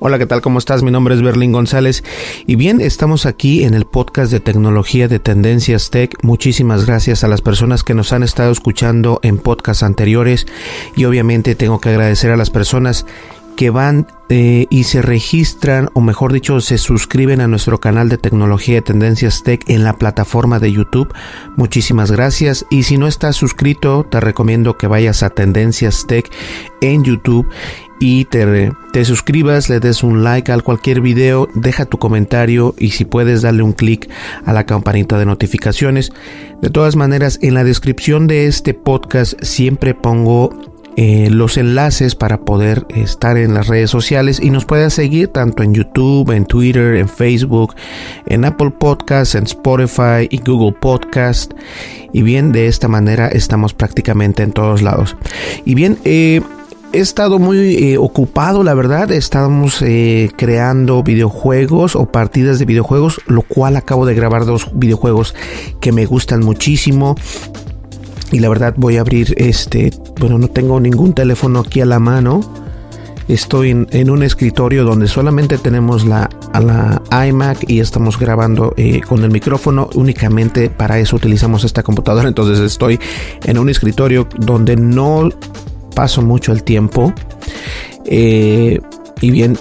Hola, ¿qué tal? ¿Cómo estás? Mi nombre es Berlín González y bien, estamos aquí en el podcast de tecnología de Tendencias Tech. Muchísimas gracias a las personas que nos han estado escuchando en podcasts anteriores y obviamente tengo que agradecer a las personas que van eh, y se registran, o mejor dicho, se suscriben a nuestro canal de tecnología de Tendencias Tech en la plataforma de YouTube. Muchísimas gracias. Y si no estás suscrito, te recomiendo que vayas a Tendencias Tech en YouTube y te, te, suscribas, le des un like a cualquier video, deja tu comentario y si puedes darle un clic a la campanita de notificaciones. De todas maneras, en la descripción de este podcast siempre pongo eh, los enlaces para poder estar en las redes sociales y nos pueden seguir tanto en YouTube, en Twitter, en Facebook, en Apple Podcasts, en Spotify y Google Podcast. Y bien, de esta manera estamos prácticamente en todos lados. Y bien, eh, He estado muy eh, ocupado, la verdad. Estamos creando videojuegos o partidas de videojuegos, lo cual acabo de grabar dos videojuegos que me gustan muchísimo. Y la verdad voy a abrir este, bueno, no tengo ningún teléfono aquí a la mano. Estoy en, un escritorio donde solamente tenemos la, la iMac y estamos grabando eh, con el micrófono. Únicamente para eso utilizamos esta computadora. Entonces estoy en un escritorio donde no paso mucho el tiempo. Eh, y bien,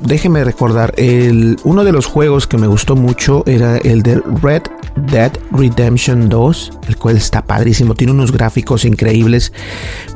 déjeme recordar, el, uno de los juegos que me gustó mucho era el de Red Dead Redemption 2, el cual está padrísimo, tiene unos gráficos increíbles,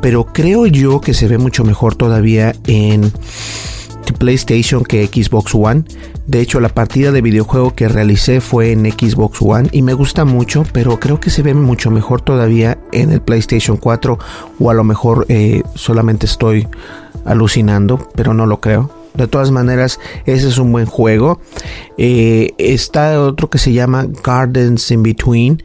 pero creo yo que se ve mucho mejor todavía en PlayStation que Xbox One. De hecho, la partida de videojuego que realicé fue en Xbox One y me gusta mucho, pero creo que se ve mucho mejor todavía en el PlayStation 4 o a lo mejor eh, solamente estoy alucinando, pero no lo creo. De todas maneras, ese es un buen juego. Eh, está otro que se llama Gardens in Between.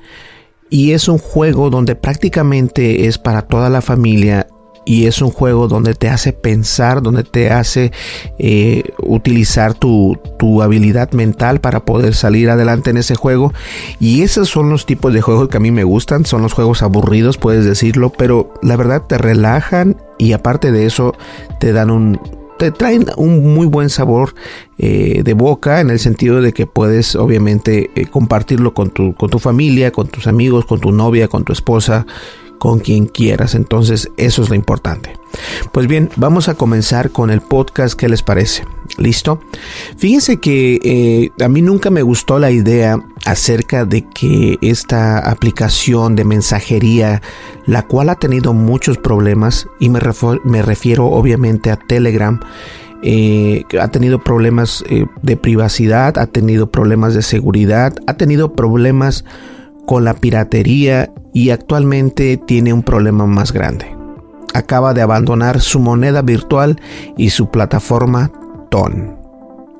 Y es un juego donde prácticamente es para toda la familia y es un juego donde te hace pensar, donde te hace eh, utilizar tu, tu, habilidad mental para poder salir adelante en ese juego. Y esos son los tipos de juegos que a mí me gustan, son los juegos aburridos, puedes decirlo, pero la verdad te relajan y aparte de eso te dan un, te traen un muy buen sabor eh, de boca en el sentido de que puedes obviamente eh, compartirlo con tu, con tu familia, con tus amigos, con tu novia, con tu esposa, con quien quieras. Entonces, eso es lo importante. Pues bien, vamos a comenzar con el podcast. ¿Qué les parece? ¿Listo? Fíjense que eh, a mí nunca me gustó la idea acerca de que esta aplicación de mensajería, la cual ha tenido muchos problemas, y me, refiero, obviamente a Telegram, eh, ha tenido problemas eh, de privacidad, ha tenido problemas de seguridad, ha tenido problemas con la piratería y actualmente tiene un problema más grande. Acaba de abandonar su moneda virtual y su plataforma TON.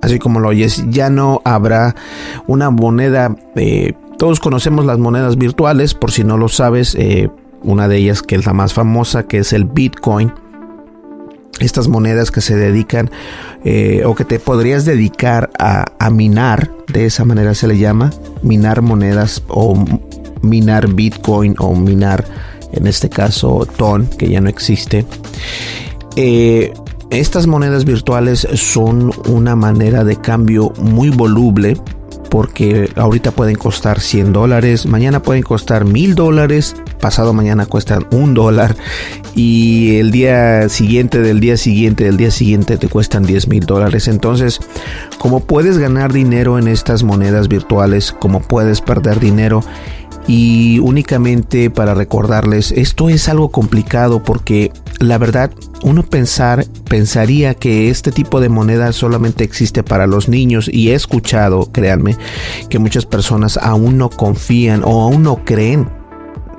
Así como lo oyes, ya no habrá una moneda. Eh, todos conocemos las monedas virtuales, por si no lo sabes, eh, una de ellas que es la más famosa, que es el Bitcoin estas monedas que se dedican eh, o que te podrías dedicar a, minar, de esa manera se le llama, minar monedas o minar Bitcoin o minar en este caso TON, que ya no existe. Eh, estas monedas virtuales son una manera de cambio muy voluble porque ahorita pueden costar 100 dólares, mañana pueden costar 1000 dólares, pasado mañana cuestan un dólar y el día siguiente del día siguiente del día siguiente te cuestan 10 mil dólares. Entonces, como puedes ganar dinero en estas monedas virtuales, como puedes perder dinero y únicamente para recordarles, esto es algo complicado porque la verdad uno pensar, pensaría que este tipo de moneda solamente existe para los niños y he escuchado, créanme, que muchas personas aún no confían o aún no creen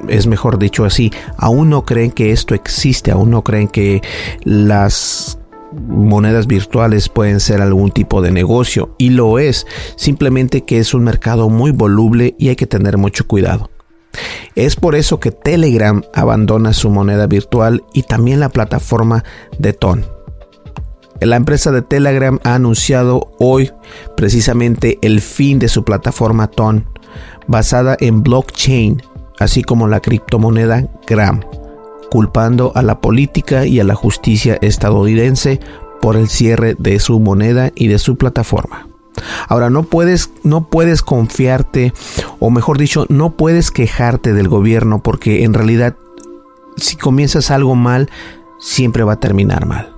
es mejor dicho así, aún no creen que esto existe, aún no creen que las monedas virtuales pueden ser algún tipo de negocio y lo es, simplemente que es un mercado muy voluble y hay que tener mucho cuidado. Es por eso que Telegram abandona su moneda virtual y también la plataforma de Ton. La empresa de Telegram ha anunciado hoy precisamente el fin de su plataforma Ton, basada en blockchain, así como la criptomoneda Gram, culpando a la política y a la justicia estadounidense por el cierre de su moneda y de su plataforma. Ahora no puedes no puedes confiarte o mejor dicho, no puedes quejarte del gobierno porque en realidad si comienzas algo mal siempre va a terminar mal.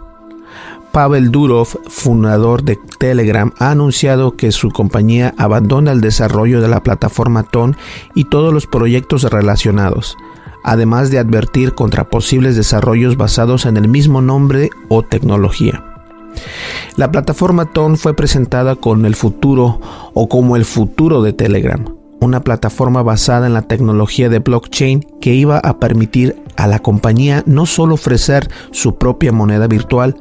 Pavel Durov, fundador de Telegram, ha anunciado que su compañía abandona el desarrollo de la plataforma TON y todos los proyectos relacionados, además de advertir contra posibles desarrollos basados en el mismo nombre o tecnología. La plataforma TON fue presentada con el futuro o como el futuro de Telegram, una plataforma basada en la tecnología de blockchain que iba a permitir a la compañía no solo ofrecer su propia moneda virtual,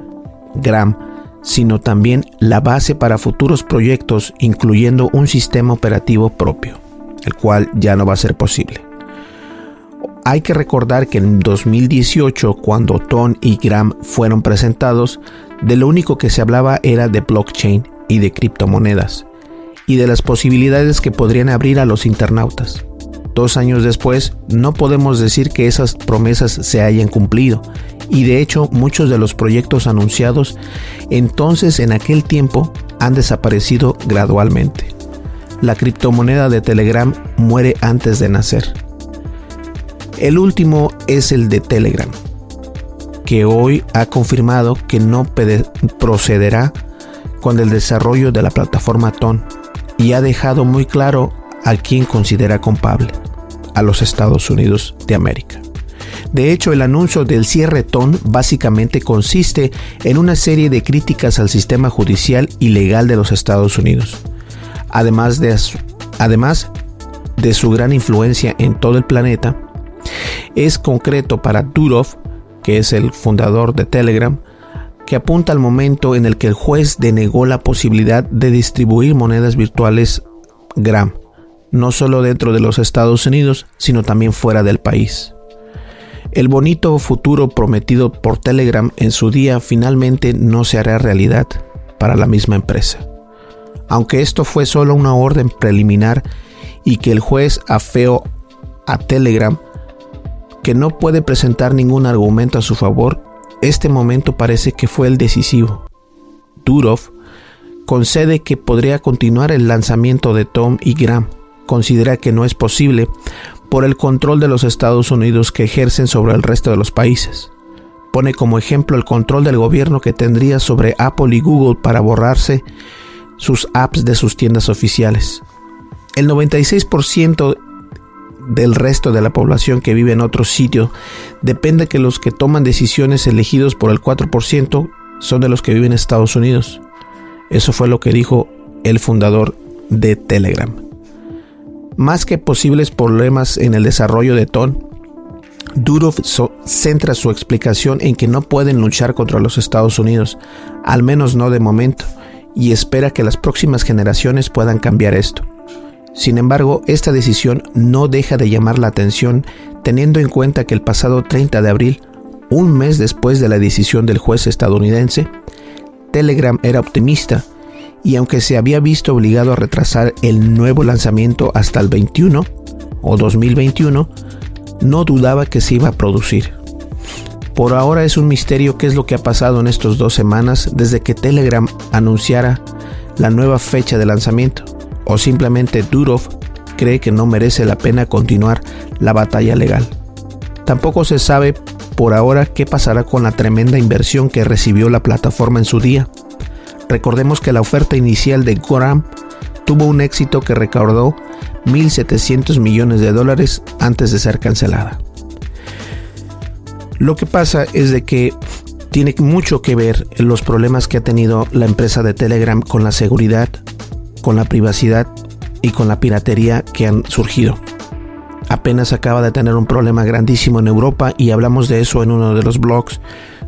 Gram, sino también la base para futuros proyectos incluyendo un sistema operativo propio, el cual ya no va a ser posible. Hay que recordar que en 2018, cuando TON y Gram fueron presentados, de lo único que se hablaba era de blockchain y de criptomonedas, y de las posibilidades que podrían abrir a los internautas. Dos años después, no podemos decir que esas promesas se hayan cumplido, y de hecho muchos de los proyectos anunciados entonces en aquel tiempo han desaparecido gradualmente. La criptomoneda de Telegram muere antes de nacer. El último es el de Telegram, que hoy ha confirmado que no procederá con el desarrollo de la plataforma TON y ha dejado muy claro a quién considera culpable, a los Estados Unidos de América. De hecho, el anuncio del cierre TON básicamente consiste en una serie de críticas al sistema judicial y legal de los Estados Unidos, además de, además de su gran influencia en todo el planeta. Es concreto para Durov que es el fundador de Telegram, que apunta al momento en el que el juez denegó la posibilidad de distribuir monedas virtuales Gram, no solo dentro de los Estados Unidos, sino también fuera del país. El bonito futuro prometido por Telegram en su día finalmente no se hará realidad para la misma empresa. Aunque esto fue solo una orden preliminar y que el juez afeó a Telegram que no puede presentar ningún argumento a su favor, este momento parece que fue el decisivo. Durov concede que podría continuar el lanzamiento de Tom y Graham. Considera que no es posible por el control de los Estados Unidos que ejercen sobre el resto de los países. Pone como ejemplo el control del gobierno que tendría sobre Apple y Google para borrarse sus apps de sus tiendas oficiales. El 96% del resto de la población que vive en otro sitio, depende que los que toman decisiones elegidos por el 4% son de los que viven en Estados Unidos. Eso fue lo que dijo el fundador de Telegram. Más que posibles problemas en el desarrollo de TON, Durov centra su explicación en que no pueden luchar contra los Estados Unidos, al menos no de momento, y espera que las próximas generaciones puedan cambiar esto. Sin embargo, esta decisión no deja de llamar la atención teniendo en cuenta que el pasado 30 de abril, un mes después de la decisión del juez estadounidense, Telegram era optimista y aunque se había visto obligado a retrasar el nuevo lanzamiento hasta el 21 o 2021, no dudaba que se iba a producir. Por ahora es un misterio qué es lo que ha pasado en estas dos semanas desde que Telegram anunciara la nueva fecha de lanzamiento, o simplemente Durov cree que no merece la pena continuar la batalla legal. Tampoco se sabe por ahora qué pasará con la tremenda inversión que recibió la plataforma en su día. Recordemos que la oferta inicial de Goram tuvo un éxito que recaudó 1.700 millones de dólares antes de ser cancelada. Lo que pasa es de que tiene mucho que ver los problemas que ha tenido la empresa de Telegram con la seguridad, con la privacidad y con la piratería que han surgido. Apenas acaba de tener un problema grandísimo en Europa y hablamos de eso en uno de los blogs,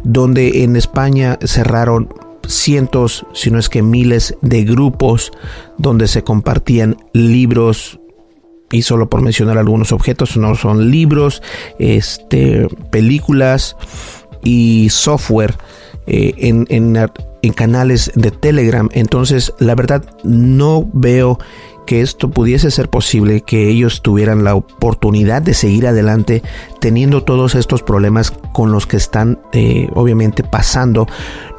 donde en España cerraron cientos, si no es que miles de grupos donde se compartían libros y solo por mencionar algunos objetos, no son libros, este, películas y software eh, en, en canales de Telegram. Entonces, la verdad, no veo que esto pudiese ser posible, que ellos tuvieran la oportunidad de seguir adelante teniendo todos estos problemas con los que están eh, obviamente pasando,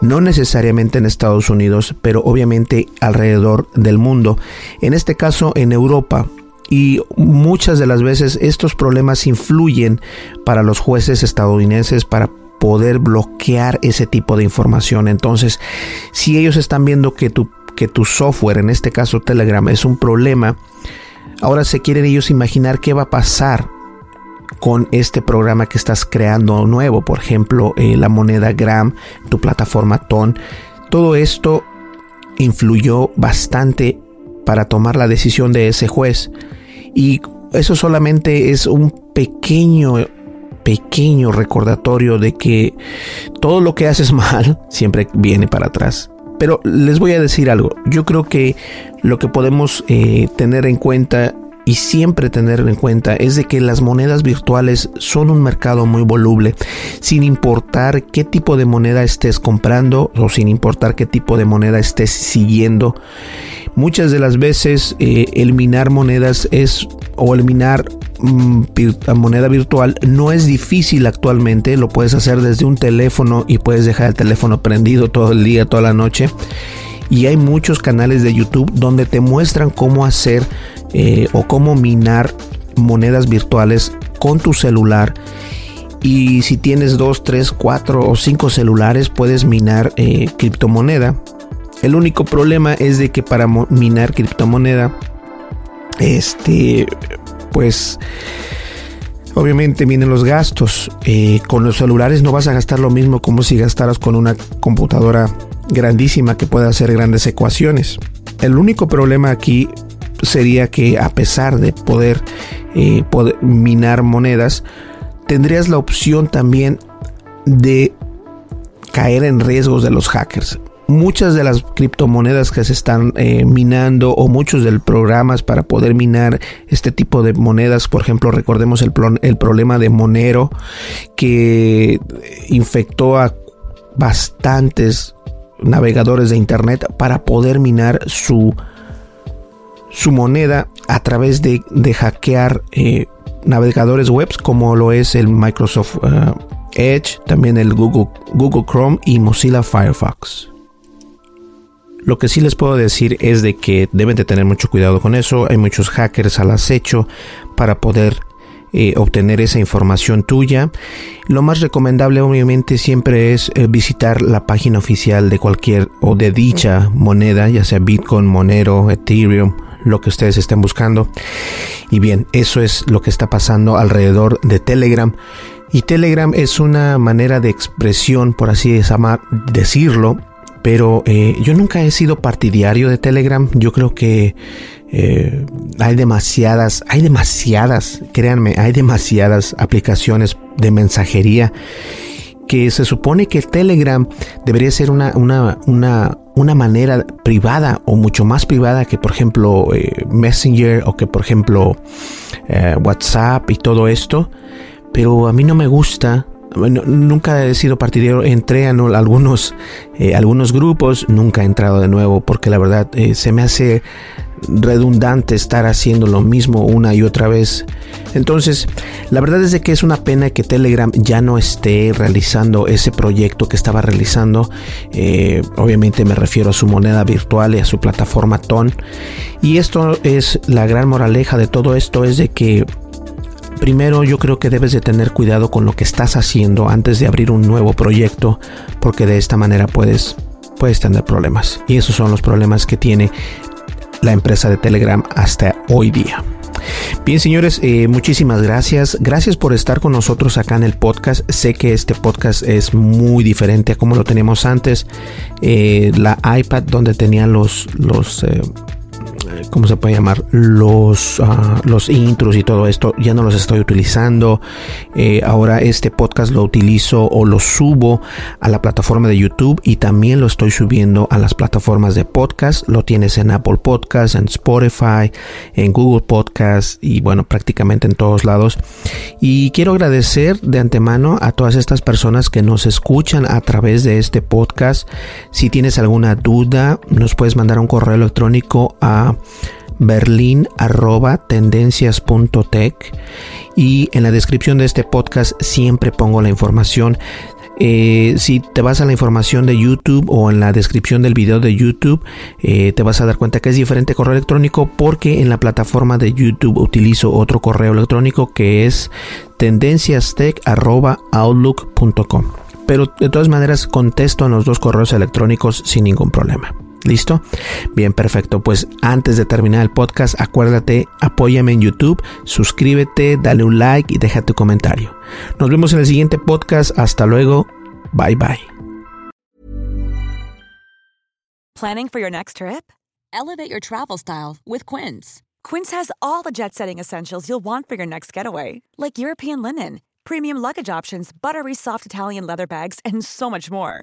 no necesariamente en Estados Unidos, pero obviamente alrededor del mundo. En este caso en Europa, y muchas de las veces estos problemas influyen para los jueces estadounidenses para poder bloquear ese tipo de información. Entonces, si ellos están viendo que tu que tu software, en este caso Telegram, es un problema, ahora se quieren ellos imaginar qué va a pasar con este programa que estás creando nuevo, por ejemplo, eh, la moneda Gram, tu plataforma TON. Todo esto influyó bastante para tomar la decisión de ese juez. Y eso solamente es un pequeño pequeño recordatorio de que todo lo que haces mal siempre viene para atrás. Pero les voy a decir algo, yo creo que lo que podemos eh, tener en cuenta y siempre tener en cuenta es de que las monedas virtuales son un mercado muy voluble, sin importar qué tipo de moneda estés comprando o sin importar qué tipo de moneda estés siguiendo. Muchas de las veces eh, eliminar monedas es o eliminar moneda virtual no es difícil actualmente, lo puedes hacer desde un teléfono y puedes dejar el teléfono prendido todo el día, toda la noche. Y hay muchos canales de YouTube donde te muestran cómo hacer eh, o cómo minar monedas virtuales con tu celular. Y si tienes 2, 3, 4 o 5 celulares, puedes minar eh, criptomoneda. El único problema es de que para minar criptomoneda, este, pues, obviamente vienen los gastos. Eh, con los celulares no vas a gastar lo mismo como si gastaras con una computadora grandísima que pueda hacer grandes ecuaciones. El único problema aquí sería que a pesar de poder, eh, poder minar monedas, tendrías la opción también de caer en riesgos de los hackers. Muchas de las criptomonedas que se están eh, minando o muchos de los programas para poder minar este tipo de monedas, por ejemplo, recordemos el, el problema de Monero que infectó a bastantes navegadores de internet para poder minar su su moneda a través de, hackear eh, navegadores webs como lo es el Microsoft eh, Edge, también el Google, Google Chrome y Mozilla Firefox. Lo que sí les puedo decir es de que deben de tener mucho cuidado con eso. Hay muchos hackers al acecho para poder eh, obtener esa información tuya. Lo más recomendable obviamente siempre es visitar la página oficial de cualquier o de dicha moneda, ya sea Bitcoin, Monero, Ethereum lo que ustedes estén buscando. Y bien, eso es lo que está pasando alrededor de Telegram. Y Telegram es una manera de expresión, por así decirlo, pero eh, yo nunca he sido partidario de Telegram. Yo creo que eh, hay demasiadas, hay demasiadas, créanme, hay demasiadas aplicaciones de mensajería que se supone que Telegram debería ser una, una, una, una manera privada o mucho más privada que por ejemplo eh, Messenger o que por ejemplo WhatsApp y todo esto. Pero a mí no me gusta. Nunca he sido partidario. Entré a algunos, eh, algunos grupos. Nunca he entrado de nuevo porque la verdad se me hace redundante estar haciendo lo mismo una y otra vez. Entonces, la verdad es de que es una pena que Telegram ya no esté realizando ese proyecto que estaba realizando. Eh, obviamente me refiero a su moneda virtual y a su plataforma TON. Y esto es la gran moraleja de todo esto, es de que Primero yo creo que debes de tener cuidado con lo que estás haciendo antes de abrir un nuevo proyecto porque de esta manera puedes, puedes tener problemas. Y esos son los problemas que tiene la empresa de Telegram hasta hoy día. Bien, señores, eh, muchísimas gracias. Gracias por estar con nosotros acá en el podcast. Sé que este podcast es muy diferente a como lo teníamos antes. Eh, la iPad donde tenía los, los eh, ¿cómo se puede llamar? Los, uh, los intros y todo esto ya no los estoy utilizando. Eh, ahora este podcast lo utilizo o lo subo a la plataforma de YouTube y también lo estoy subiendo a las plataformas de podcast. Lo tienes en Apple Podcast, en Spotify, en Google Podcast y bueno, prácticamente en todos lados. Y quiero agradecer de antemano a todas estas personas que nos escuchan a través de este podcast. Si tienes alguna duda, nos puedes mandar un correo electrónico a berlin y en la descripción de este podcast siempre pongo la información eh, si te vas a la información de YouTube o en la descripción del video de YouTube, eh, te vas a dar cuenta que es diferente correo electrónico porque en la plataforma de YouTube utilizo otro correo electrónico que es tendenciastech.outlook.com. Pero de todas maneras contesto en los dos correos electrónicos sin ningún problema. ¿Listo? Bien, perfecto. Pues antes de terminar el podcast, acuérdate, apóyame en YouTube, suscríbete, dale un like y deja tu comentario. Nos vemos en el siguiente podcast. Hasta luego. Bye bye. Planning for your next trip? Elevate your travel style with Quince. Quince has all the jet setting essentials you'll want for your next getaway, like European linen, premium luggage options, buttery soft Italian leather bags, and so much more.